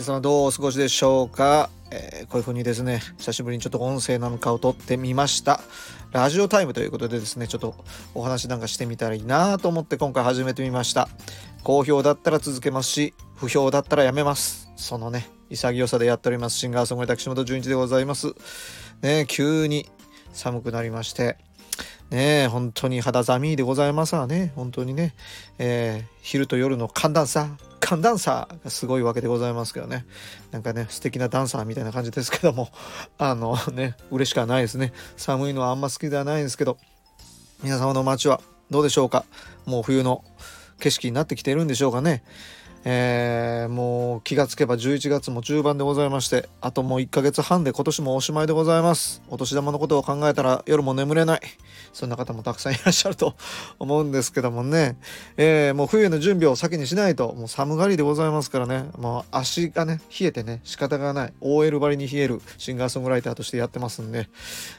皆様どうお過ごしでしょうか、えー、こういう風にですね久しぶりにちょっと音声なんかを撮ってみました。ラジオタイムということでですねちょっとお話なんかしてみたらいいなと思って今回始めてみました。好評だったら続けますし不評だったらやめます。そのね潔さでやっておりますシンガーソングライター岸本純一でございます。ね急に寒くなりまして。ね本当に肌寒いでございますわね本当にね、えー、昼と夜の寒暖差寒ダンサーがすごいわけでございますけどね。なんかね、素敵なダンサーみたいな感じですけども、あのね、嬉しくはないですね。寒いのはあんま好きではないんですけど、皆様の街はどうでしょうかもう冬の景色になってきてるんでしょうかね。えー、もう気がつけば11月も中盤でございましてあともう1ヶ月半で今年もおしまいでございます。お年玉のことを考えたら夜も眠れない。そんな方もたくさんいらっしゃると 思うんですけどもね、えー、もう冬の準備を先にしないともう寒がりでございますからね。もう足がね冷えてね仕方がない。OL 張りに冷えるシンガーソングライターとしてやってますんで、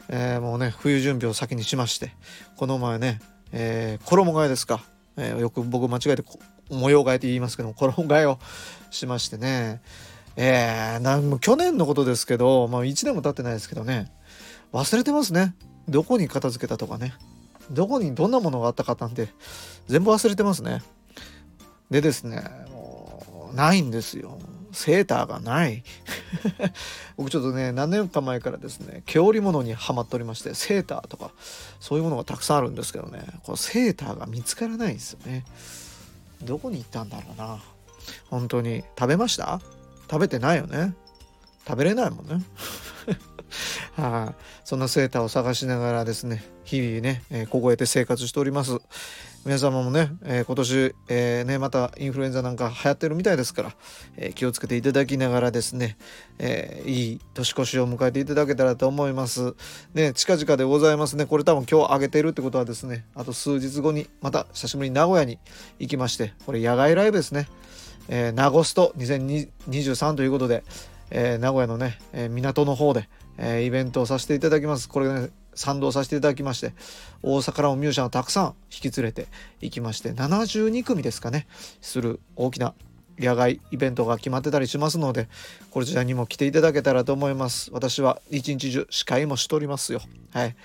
えー、もうね冬準備を先にしまして。この前ね、え衣替えですか。えー、よく僕間違えて模様替えって言いますけども衣替えをしましてね。えー、なんも去年のことですけど、まあ、1年も経ってないですけどね。忘れてますね。どこに片付けたとかね。どこにどんなものがあったかなんて全部忘れてますね。でですねもうないんですよ。セーターがない。僕ちょっとね何年か前からですね毛織物にはまっておりましてセーターとかそういうものがたくさんあるんですけどねこのセーターが見つからないんですよね。どこに行ったんだろうな。本当に。食べました？食べてないよね。食べれないもんね。はい、そんなセーターを探しながらですね日々ね、えー、凍えて生活しております。皆様もね、えー、今年、えー、ね、またインフルエンザなんか流行ってるみたいですから、えー、気をつけていただきながらですね、えいい年越しを迎えていただけたらと思います。ね、近々でございますね。これ多分今日あげてるってことはですね、あと数日後にまた久しぶりに名古屋に行きまして、これ野外ライブですね。えー、ナゴスト2023ということで、え名古屋のね、え港の方で、えイベントをさせていただきます。これね、賛同させていただきまして大阪からもミュージシャンをたくさん引き連れていきまして72組ですかねする大きな野外イベントが決まってたりしますのでこちらにも来ていただけたらと思います。私は一日中司会もしておりますよ。はい。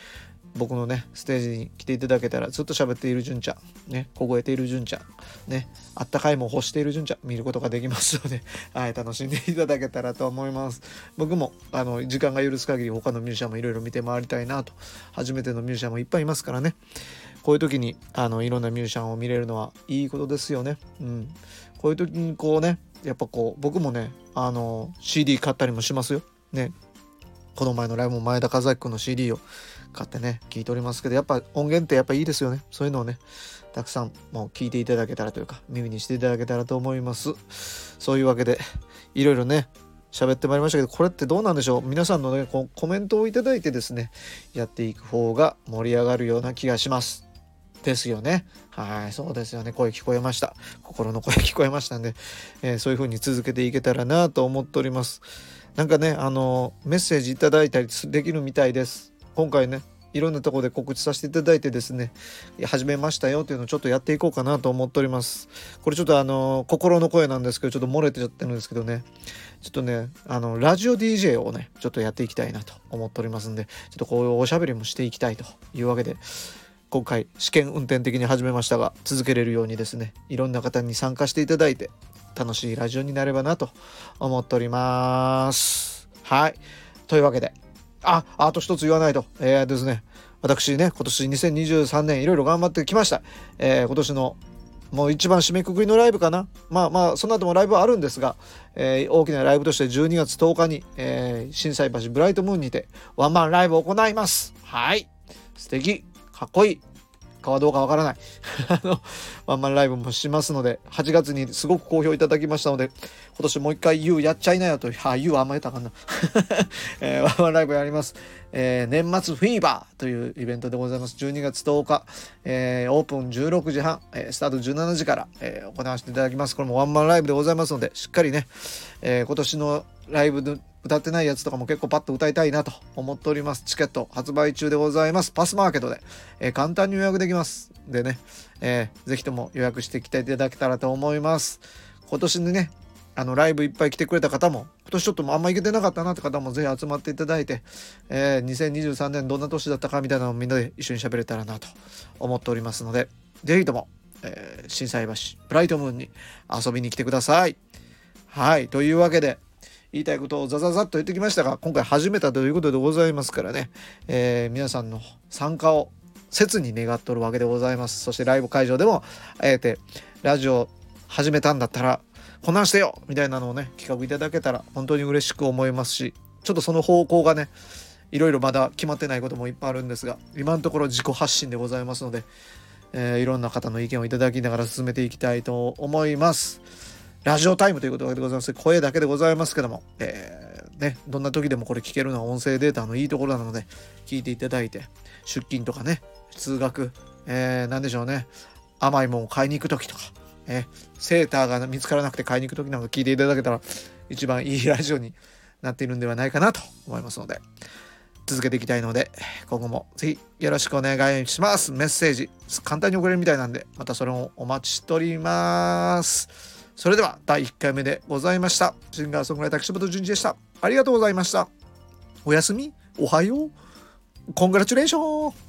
僕のねステージに来ていただけたらずっと喋っている純ちゃんね凍えている純ちゃんねあったかいも欲している純ちゃん見ることができますので、はい、楽しんでいただけたらと思います。僕もあの時間が許す限り他のミュージシャンもいろいろ見て回りたいなと初めてのミュージシャンもいっぱいいますからね。こういう時にあのいろんなミュージシャンを見れるのはいいことですよね。うん。こういう時にこうねやっぱこう僕もねあの CD 買ったりもしますよ。ね。この前のライブも前田和明君の CD を買ってね聞いておりますけどやっぱ音源ってやっぱいいですよね。そういうのをねたくさんもう聞いていただけたらというか耳にしていただけたらと思います。そういうわけでいろいろね喋ってまいりましたけどこれってどうなんでしょう？皆さんのねこコメントをいただいてですねやっていく方が盛り上がるような気がします。ですよね。はいそうですよね。声聞こえました。心の声聞こえましたんで、えー、そういう風に続けていけたらなと思っております。なんかねあのメッセージいただいたりできるみたいです。今回ねいろんなとこで告知させていただいてですね始めましたよっていうのをちょっとやっていこうかなと思っております。これちょっとあの心の声なんですけどちょっと漏れてちゃってるんですけどね。ちょっとねあのラジオ DJ をねちょっとやっていきたいなと思っておりますんでちょっとこういうおしゃべりもしていきたいというわけで今回試験運転的に始めましたが続けれるようにですねいろんな方に参加していただいて楽しいラジオになればなと思っております。はい。というわけであ、あと一つ言わないと。えー、ですね、私ね、今年2023年いろいろ頑張ってきました。えー、今年のもう一番締めくくりのライブかな。まあまあ、その後もライブはあるんですが、えー、大きなライブとして12月10日に、えー、震災橋ブライトムーンにてワンマンライブを行います。はい。素敵。かっこいい。かはどうかわからない。あの、ワンマンライブもしますので、8月にすごく好評いただきましたので、今年もう一回 YOU やっちゃいなよと、あ、YOU あんま言ったかな。えー、ワンマンライブやります。えー、年末フィーバーというイベントでございます。12月10日、えー、オープン16時半、えー、スタート17時から、えー、行わせていただきます。これもワンマンライブでございますので、しっかりね、えー、今年のライブで歌ってないやつとかも結構パッと歌いたいなと思っております。チケット発売中でございます。パスマーケットで、えー、簡単に予約できます。でね、えー、ぜひとも予約してきていただけたらと思います。今年にね、あのライブいっぱい来てくれた方も今年ちょっとあんま行けてなかったなって方もぜひ集まっていただいて、えー、2023年どんな年だったかみたいなのをみんなで一緒に喋れたらなと思っておりますのでぜひとも、えー、震災橋ブライトムーンに遊びに来てください。はいというわけで言いたいことをザザザッと言ってきましたが今回始めたということでございますからね、えー、皆さんの参加を切に願っとるわけでございますそしてライブ会場でもあえてラジオ始めたんだったらこなしてよみたいなのをね企画いただけたら本当に嬉しく思いますしちょっとその方向がねいろいろまだ決まってないこともいっぱいあるんですが今のところ自己発信でございますので、えー、いろんな方の意見をいただきながら進めていきたいと思います。ラジオタイムということでございます。声だけでございますけども、えー、ね、どんな時でもこれ聞けるのは音声データのいいところなので聞いていただいて出勤とかね通学、えー、何でしょうね。甘いもんを買いに行く時とかえセーターが見つからなくて買いに行く時なんか聞いていただけたら一番いいラジオになっているんではないかなと思いますので続けていきたいので今後もぜひよろしくお願いします。メッセージ簡単に送れるみたいなんでまたそれをお待ちしております。それでは第1回目でございました。シンガーソングライター岸本淳二でした。ありがとうございました。おやすみ。おはよう。コングラチュレーション。